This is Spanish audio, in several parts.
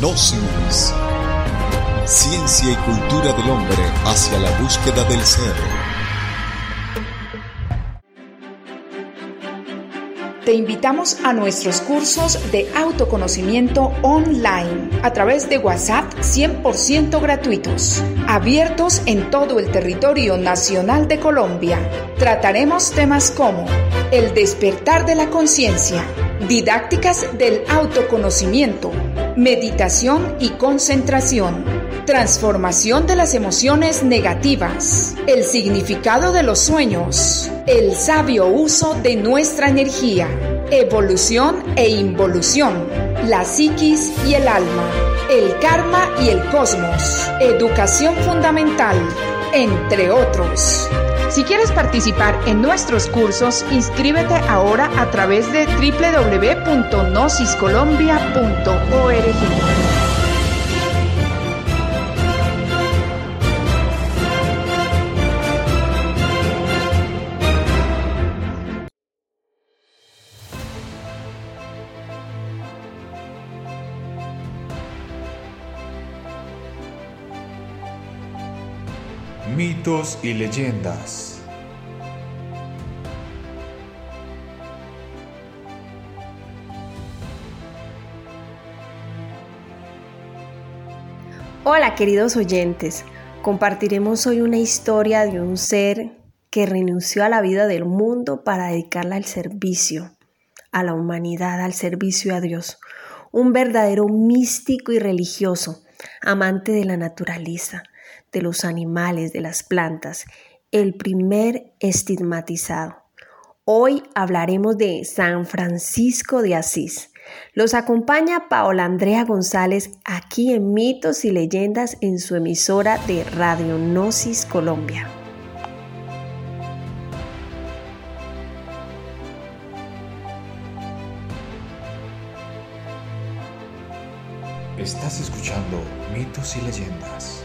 Gnosis. Ciencia y cultura del hombre hacia la búsqueda del ser. Te invitamos a nuestros cursos de autoconocimiento online a través de WhatsApp 100% gratuitos, abiertos en todo el territorio nacional de Colombia. Trataremos temas como el despertar de la conciencia, didácticas del autoconocimiento, meditación y concentración, transformación de las emociones negativas, el significado de los sueños, el sabio uso de nuestra energía, evolución e involución, la psiquis y el alma, el karma y el cosmos, educación fundamental, entre otros. Si quieres participar en nuestros cursos, inscríbete ahora a través de www.nosiscolombia.org. Y leyendas. Hola queridos oyentes, compartiremos hoy una historia de un ser que renunció a la vida del mundo para dedicarla al servicio, a la humanidad, al servicio a Dios. Un verdadero místico y religioso, amante de la naturaleza, de los animales, de las plantas, el primer estigmatizado. Hoy hablaremos de San Francisco de Asís. Los acompaña Paola Andrea González aquí en Mitos y Leyendas en su emisora de Radio Gnosis Colombia. Estás escuchando Mitos y Leyendas.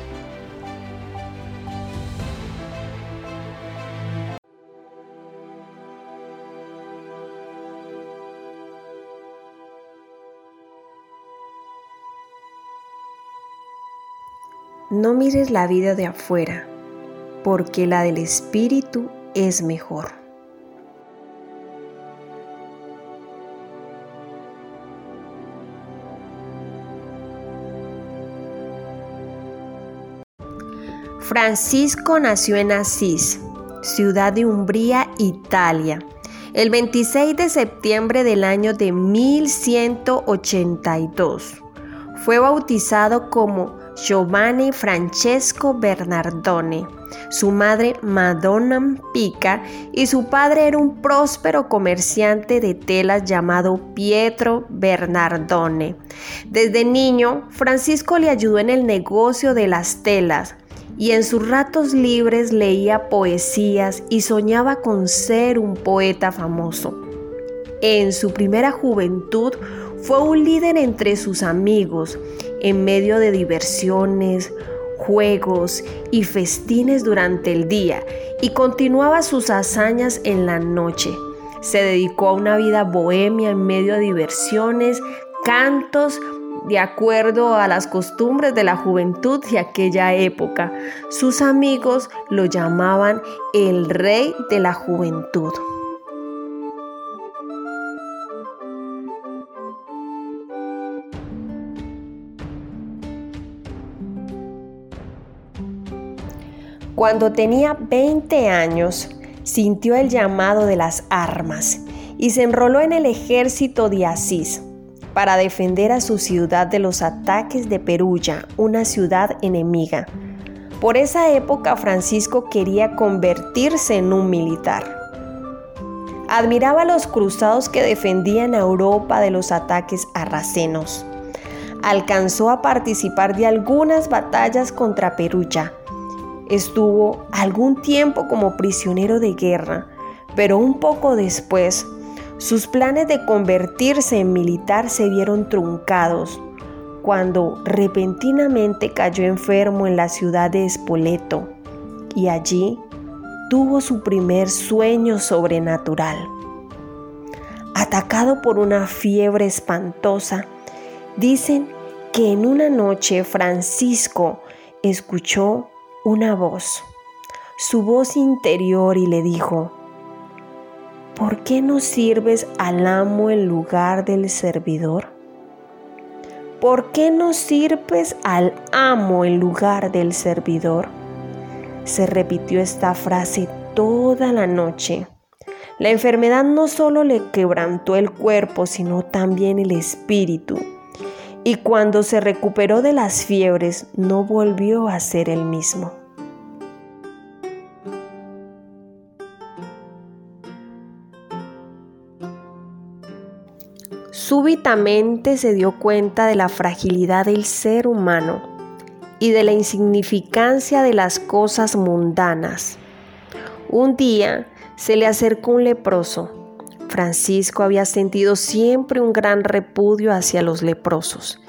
No mires la vida de afuera, porque la del espíritu es mejor. Francisco nació en Asís, ciudad de Umbría, Italia, el 26 de septiembre del año de 1182. Fue bautizado como Giovanni Francesco Bernardone, su madre Madonna Pica y su padre era un próspero comerciante de telas llamado Pietro Bernardone. Desde niño, Francisco le ayudó en el negocio de las telas y en sus ratos libres leía poesías y soñaba con ser un poeta famoso. En su primera juventud fue un líder entre sus amigos en medio de diversiones, juegos y festines durante el día y continuaba sus hazañas en la noche. Se dedicó a una vida bohemia en medio de diversiones, cantos, de acuerdo a las costumbres de la juventud de aquella época. Sus amigos lo llamaban el rey de la juventud. Cuando tenía 20 años, sintió el llamado de las armas y se enroló en el ejército de Asís para defender a su ciudad de los ataques de Perulla, una ciudad enemiga. Por esa época Francisco quería convertirse en un militar. Admiraba a los cruzados que defendían a Europa de los ataques arracenos. Alcanzó a participar de algunas batallas contra Perulla Estuvo algún tiempo como prisionero de guerra, pero un poco después sus planes de convertirse en militar se vieron truncados cuando repentinamente cayó enfermo en la ciudad de Espoleto y allí tuvo su primer sueño sobrenatural. Atacado por una fiebre espantosa, dicen que en una noche Francisco escuchó una voz, su voz interior y le dijo, ¿por qué no sirves al amo en lugar del servidor? ¿Por qué no sirves al amo en lugar del servidor? Se repitió esta frase toda la noche. La enfermedad no solo le quebrantó el cuerpo, sino también el espíritu y cuando se recuperó de las fiebres no volvió a ser el mismo. Súbitamente se dio cuenta de la fragilidad del ser humano y de la insignificancia de las cosas mundanas. Un día se le acercó un leproso Francisco había sentido siempre un gran repudio hacia los leprosos,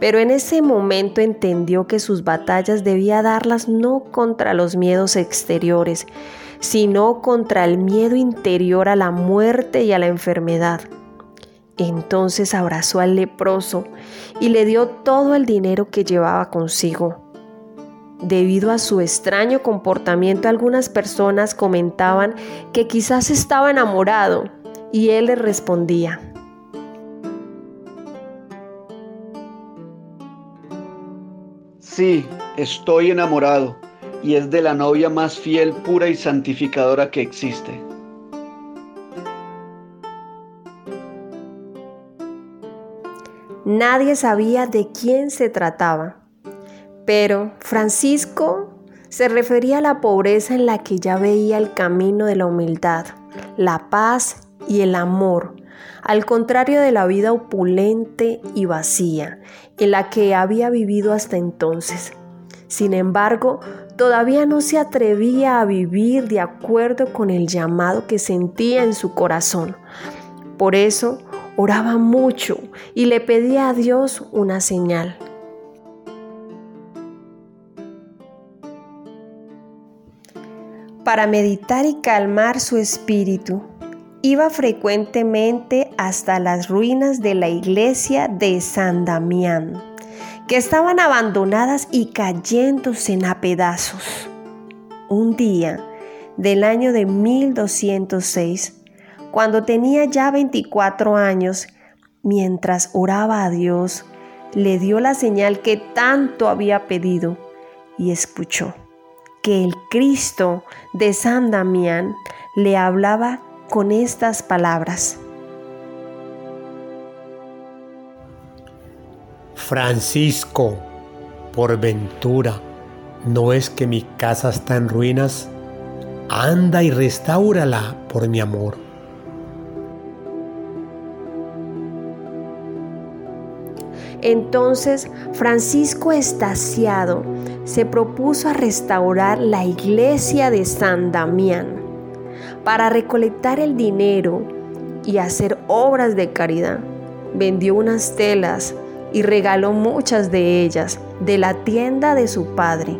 pero en ese momento entendió que sus batallas debía darlas no contra los miedos exteriores, sino contra el miedo interior a la muerte y a la enfermedad. Entonces abrazó al leproso y le dio todo el dinero que llevaba consigo. Debido a su extraño comportamiento, algunas personas comentaban que quizás estaba enamorado y él le respondía, Sí, estoy enamorado, y es de la novia más fiel, pura y santificadora que existe. Nadie sabía de quién se trataba, pero Francisco se refería a la pobreza en la que ya veía el camino de la humildad, la paz y el amor, al contrario de la vida opulente y vacía en la que había vivido hasta entonces. Sin embargo, todavía no se atrevía a vivir de acuerdo con el llamado que sentía en su corazón. Por eso oraba mucho y le pedía a Dios una señal. Para meditar y calmar su espíritu, Iba frecuentemente hasta las ruinas de la iglesia de San Damián, que estaban abandonadas y cayéndose a pedazos. Un día del año de 1206, cuando tenía ya 24 años, mientras oraba a Dios, le dio la señal que tanto había pedido y escuchó que el Cristo de San Damián le hablaba con estas palabras. Francisco, por ventura, ¿no es que mi casa está en ruinas? Anda y restáurala por mi amor. Entonces Francisco estaciado se propuso a restaurar la iglesia de San Damián para recolectar el dinero y hacer obras de caridad. Vendió unas telas y regaló muchas de ellas de la tienda de su padre.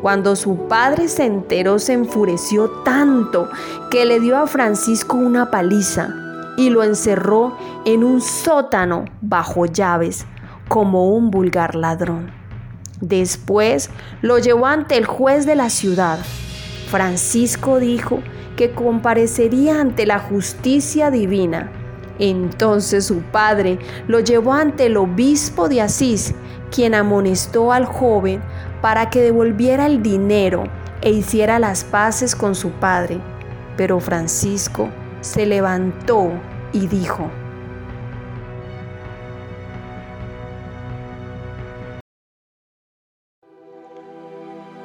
Cuando su padre se enteró se enfureció tanto que le dio a Francisco una paliza y lo encerró en un sótano bajo llaves como un vulgar ladrón. Después lo llevó ante el juez de la ciudad. Francisco dijo que comparecería ante la justicia divina. Entonces su padre lo llevó ante el obispo de Asís, quien amonestó al joven para que devolviera el dinero e hiciera las paces con su padre. Pero Francisco se levantó y dijo,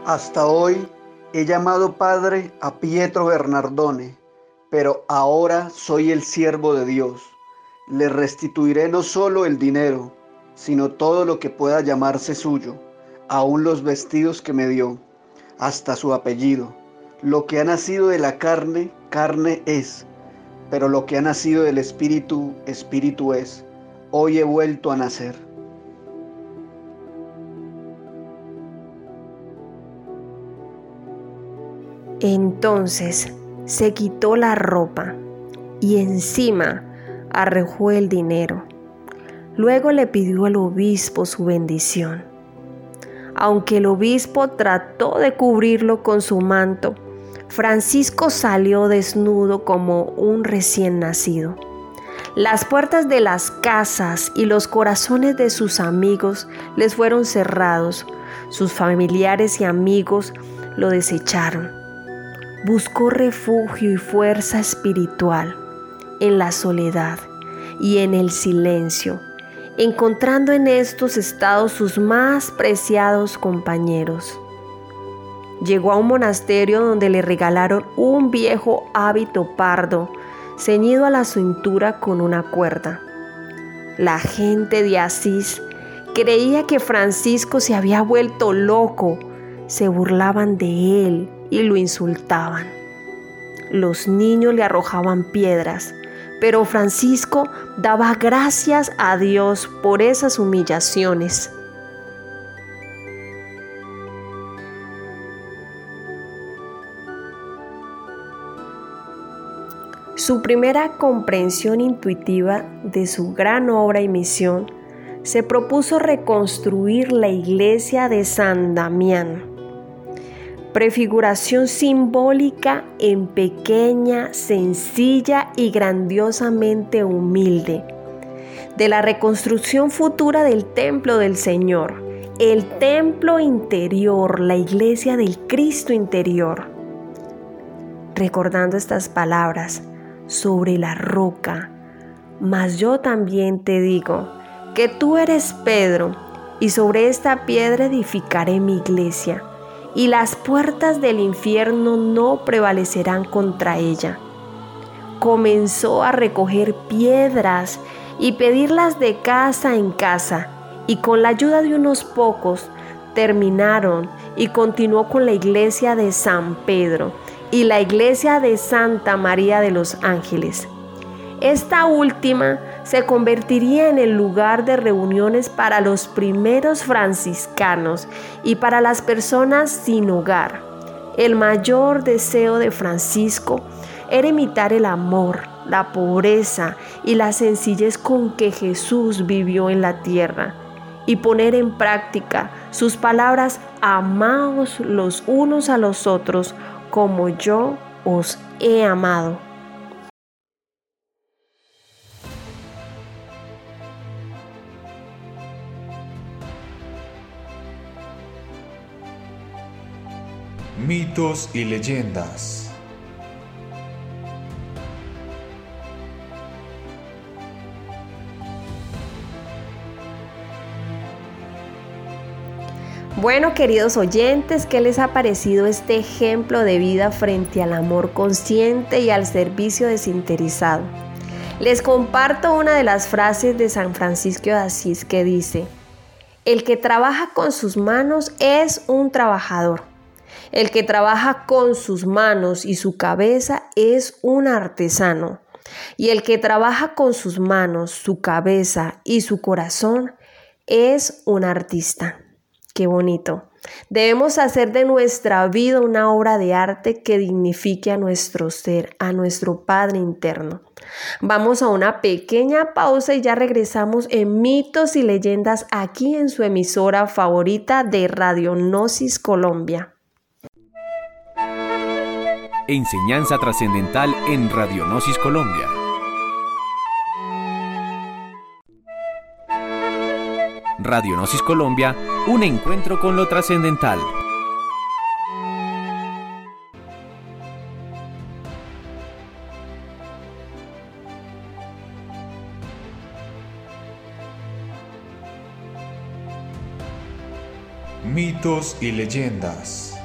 Hasta hoy He llamado padre a Pietro Bernardone, pero ahora soy el siervo de Dios. Le restituiré no solo el dinero, sino todo lo que pueda llamarse suyo, aun los vestidos que me dio, hasta su apellido. Lo que ha nacido de la carne, carne es, pero lo que ha nacido del espíritu, espíritu es. Hoy he vuelto a nacer. Entonces se quitó la ropa y encima arrojó el dinero. Luego le pidió al obispo su bendición. Aunque el obispo trató de cubrirlo con su manto, Francisco salió desnudo como un recién nacido. Las puertas de las casas y los corazones de sus amigos les fueron cerrados. Sus familiares y amigos lo desecharon. Buscó refugio y fuerza espiritual en la soledad y en el silencio, encontrando en estos estados sus más preciados compañeros. Llegó a un monasterio donde le regalaron un viejo hábito pardo, ceñido a la cintura con una cuerda. La gente de Asís creía que Francisco se había vuelto loco, se burlaban de él y lo insultaban. Los niños le arrojaban piedras, pero Francisco daba gracias a Dios por esas humillaciones. Su primera comprensión intuitiva de su gran obra y misión se propuso reconstruir la iglesia de San Damián prefiguración simbólica en pequeña, sencilla y grandiosamente humilde, de la reconstrucción futura del templo del Señor, el templo interior, la iglesia del Cristo interior. Recordando estas palabras, sobre la roca, mas yo también te digo que tú eres Pedro, y sobre esta piedra edificaré mi iglesia y las puertas del infierno no prevalecerán contra ella. Comenzó a recoger piedras y pedirlas de casa en casa, y con la ayuda de unos pocos terminaron y continuó con la iglesia de San Pedro y la iglesia de Santa María de los Ángeles. Esta última se convertiría en el lugar de reuniones para los primeros franciscanos y para las personas sin hogar. El mayor deseo de Francisco era imitar el amor, la pobreza y la sencillez con que Jesús vivió en la tierra y poner en práctica sus palabras, amaos los unos a los otros como yo os he amado. Mitos y leyendas. Bueno, queridos oyentes, ¿qué les ha parecido este ejemplo de vida frente al amor consciente y al servicio desinteresado? Les comparto una de las frases de San Francisco de Asís que dice, el que trabaja con sus manos es un trabajador el que trabaja con sus manos y su cabeza es un artesano. Y el que trabaja con sus manos, su cabeza y su corazón es un artista. Qué bonito. Debemos hacer de nuestra vida una obra de arte que dignifique a nuestro ser, a nuestro Padre interno. Vamos a una pequeña pausa y ya regresamos en mitos y leyendas aquí en su emisora favorita de Radionosis Colombia. Enseñanza trascendental en Radionosis Colombia. Radionosis Colombia, un encuentro con lo trascendental. Mitos y leyendas.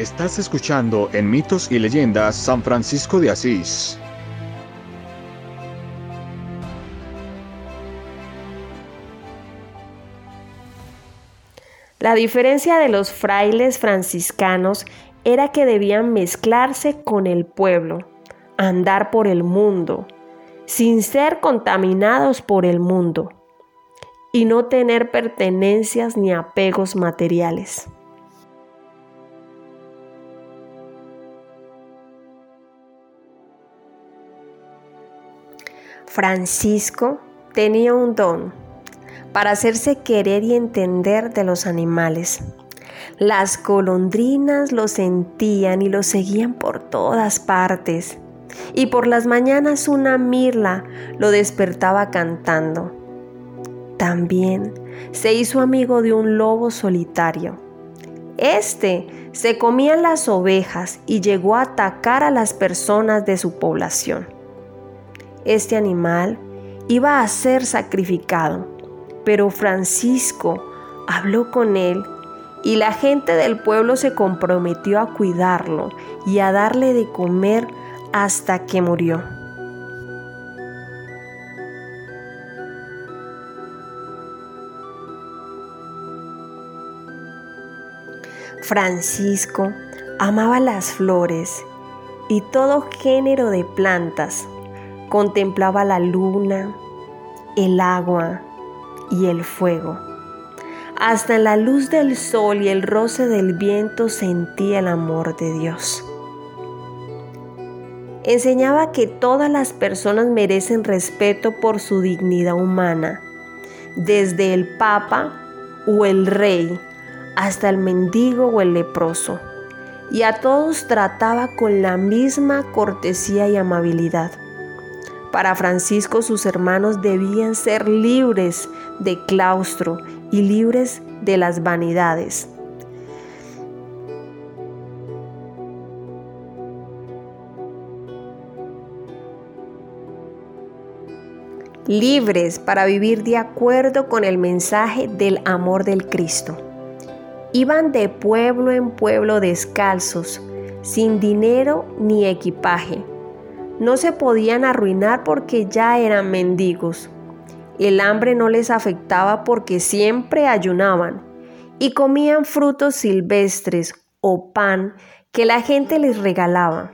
Estás escuchando en Mitos y Leyendas San Francisco de Asís. La diferencia de los frailes franciscanos era que debían mezclarse con el pueblo, andar por el mundo, sin ser contaminados por el mundo, y no tener pertenencias ni apegos materiales. Francisco tenía un don para hacerse querer y entender de los animales. Las golondrinas lo sentían y lo seguían por todas partes. Y por las mañanas una mirla lo despertaba cantando. También se hizo amigo de un lobo solitario. Este se comía las ovejas y llegó a atacar a las personas de su población. Este animal iba a ser sacrificado, pero Francisco habló con él y la gente del pueblo se comprometió a cuidarlo y a darle de comer hasta que murió. Francisco amaba las flores y todo género de plantas. Contemplaba la luna, el agua y el fuego. Hasta la luz del sol y el roce del viento sentía el amor de Dios. Enseñaba que todas las personas merecen respeto por su dignidad humana, desde el Papa o el Rey hasta el mendigo o el leproso, y a todos trataba con la misma cortesía y amabilidad. Para Francisco sus hermanos debían ser libres de claustro y libres de las vanidades. libres para vivir de acuerdo con el mensaje del amor del Cristo. Iban de pueblo en pueblo descalzos, sin dinero ni equipaje. No se podían arruinar porque ya eran mendigos. El hambre no les afectaba porque siempre ayunaban y comían frutos silvestres o pan que la gente les regalaba.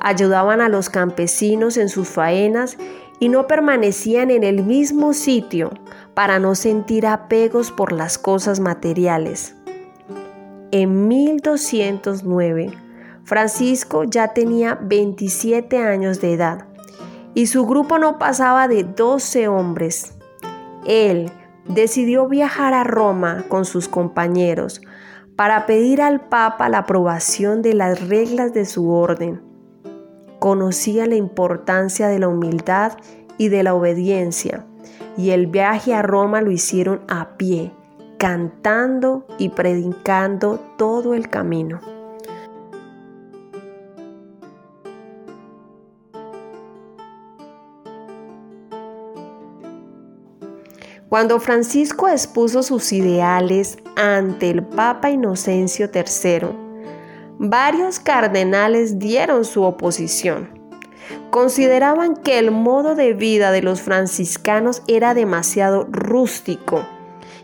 Ayudaban a los campesinos en sus faenas y no permanecían en el mismo sitio para no sentir apegos por las cosas materiales. En 1209, Francisco ya tenía 27 años de edad y su grupo no pasaba de 12 hombres. Él decidió viajar a Roma con sus compañeros para pedir al Papa la aprobación de las reglas de su orden. Conocía la importancia de la humildad y de la obediencia, y el viaje a Roma lo hicieron a pie, cantando y predicando todo el camino. Cuando Francisco expuso sus ideales ante el Papa Inocencio III, varios cardenales dieron su oposición. Consideraban que el modo de vida de los franciscanos era demasiado rústico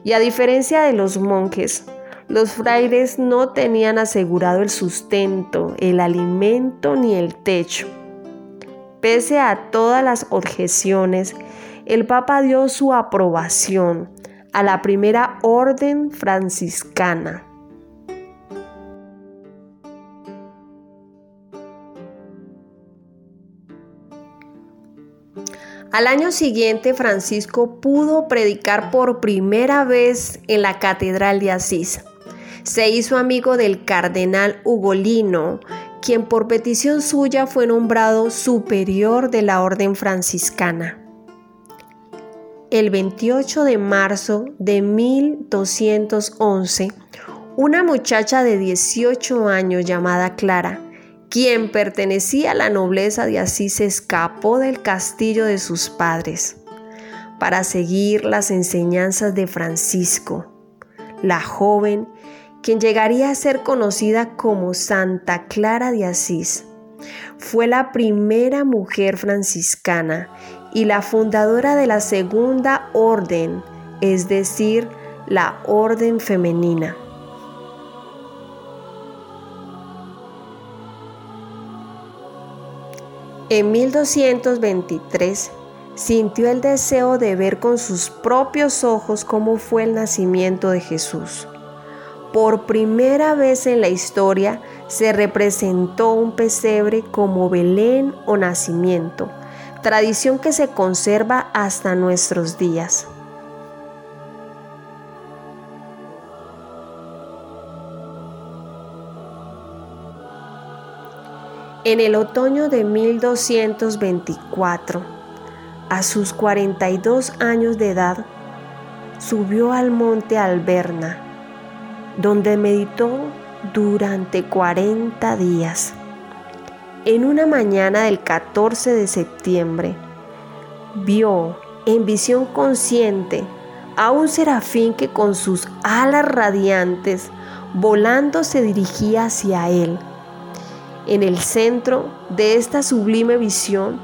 y a diferencia de los monjes, los frailes no tenían asegurado el sustento, el alimento ni el techo. Pese a todas las objeciones, el Papa dio su aprobación a la primera orden franciscana. Al año siguiente, Francisco pudo predicar por primera vez en la Catedral de Asís. Se hizo amigo del cardenal Ugolino, quien por petición suya fue nombrado superior de la Orden franciscana. El 28 de marzo de 1211, una muchacha de 18 años llamada Clara quien pertenecía a la nobleza de Asís escapó del castillo de sus padres para seguir las enseñanzas de Francisco, la joven quien llegaría a ser conocida como Santa Clara de Asís. Fue la primera mujer franciscana y la fundadora de la segunda orden, es decir, la orden femenina. En 1223 sintió el deseo de ver con sus propios ojos cómo fue el nacimiento de Jesús. Por primera vez en la historia se representó un pesebre como Belén o nacimiento, tradición que se conserva hasta nuestros días. En el otoño de 1224, a sus 42 años de edad, subió al monte Alberna, donde meditó durante 40 días. En una mañana del 14 de septiembre, vio en visión consciente a un serafín que con sus alas radiantes volando se dirigía hacia él en el centro de esta sublime visión,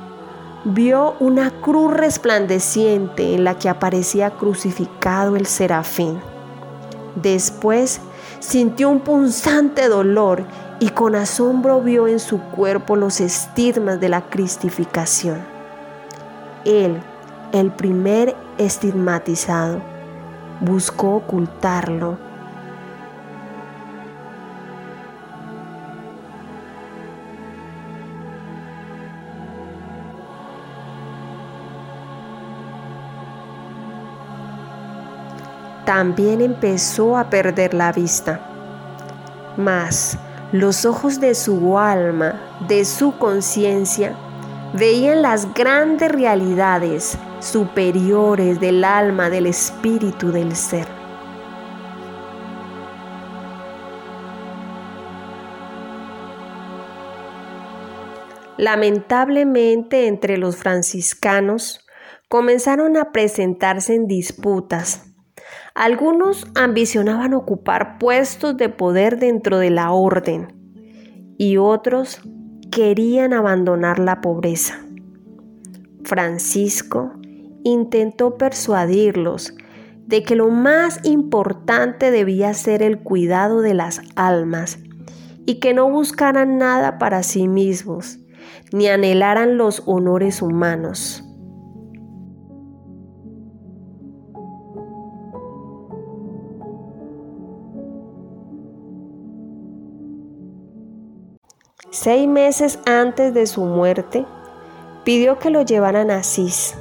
vio una cruz resplandeciente en la que aparecía crucificado el serafín. Después sintió un punzante dolor y con asombro vio en su cuerpo los estigmas de la cristificación. Él, el primer estigmatizado, buscó ocultarlo también empezó a perder la vista. Mas los ojos de su alma, de su conciencia, veían las grandes realidades superiores del alma, del espíritu del ser. Lamentablemente entre los franciscanos comenzaron a presentarse en disputas algunos ambicionaban ocupar puestos de poder dentro de la orden y otros querían abandonar la pobreza. Francisco intentó persuadirlos de que lo más importante debía ser el cuidado de las almas y que no buscaran nada para sí mismos, ni anhelaran los honores humanos. Seis meses antes de su muerte, pidió que lo llevaran a Asís.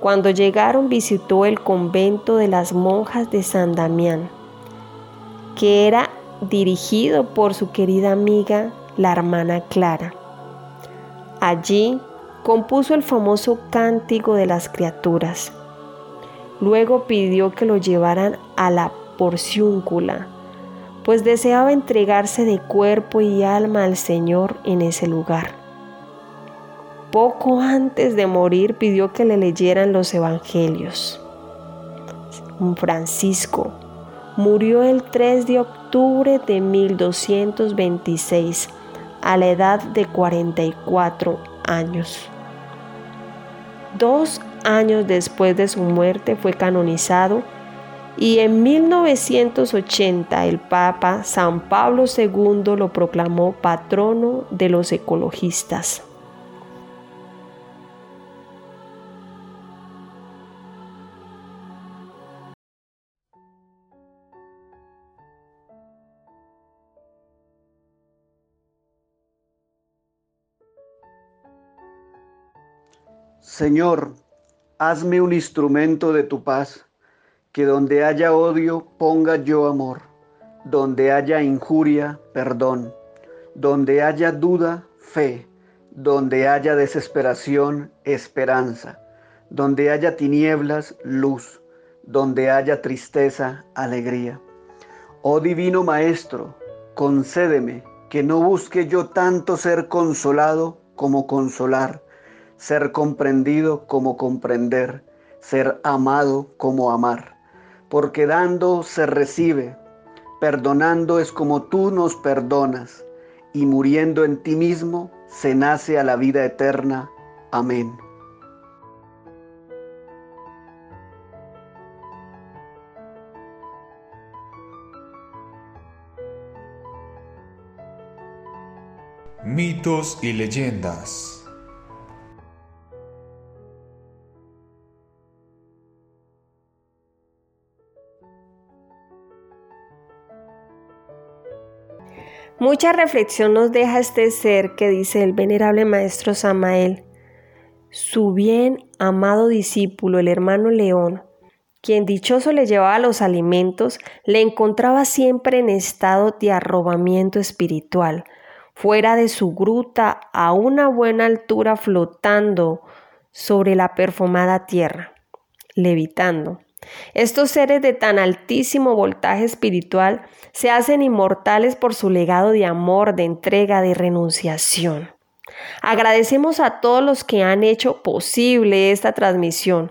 Cuando llegaron visitó el convento de las monjas de San Damián, que era dirigido por su querida amiga, la hermana Clara. Allí compuso el famoso Cántico de las Criaturas. Luego pidió que lo llevaran a la Porciúncula, pues deseaba entregarse de cuerpo y alma al Señor en ese lugar. Poco antes de morir pidió que le leyeran los evangelios. Francisco murió el 3 de octubre de 1226 a la edad de 44 años. Dos años después de su muerte fue canonizado y en 1980 el Papa San Pablo II lo proclamó patrono de los ecologistas. Señor, hazme un instrumento de tu paz que donde haya odio ponga yo amor, donde haya injuria, perdón, donde haya duda, fe, donde haya desesperación, esperanza, donde haya tinieblas, luz, donde haya tristeza, alegría. Oh Divino Maestro, concédeme que no busque yo tanto ser consolado como consolar, ser comprendido como comprender, ser amado como amar porque dando se recibe, perdonando es como tú nos perdonas, y muriendo en ti mismo se nace a la vida eterna. Amén. Mitos y leyendas. Mucha reflexión nos deja este ser que dice el venerable maestro Samael. su bien amado discípulo, el hermano León, quien dichoso le llevaba los alimentos, le encontraba siempre en estado de arrobamiento espiritual, fuera de su gruta a una buena altura flotando sobre la perfumada tierra, levitando. Estos seres de tan altísimo voltaje espiritual se hacen inmortales por su legado de amor, de entrega, de renunciación. Agradecemos a todos los que han hecho posible esta transmisión,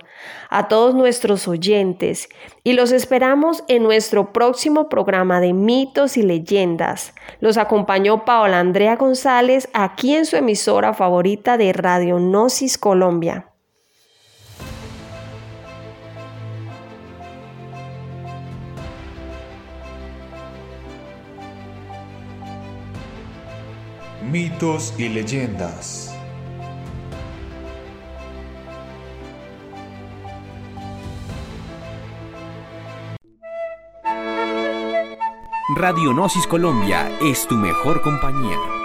a todos nuestros oyentes y los esperamos en nuestro próximo programa de mitos y leyendas. Los acompañó Paola Andrea González aquí en su emisora favorita de Radio Gnosis Colombia. Mitos y leyendas. Radionosis Colombia es tu mejor compañía.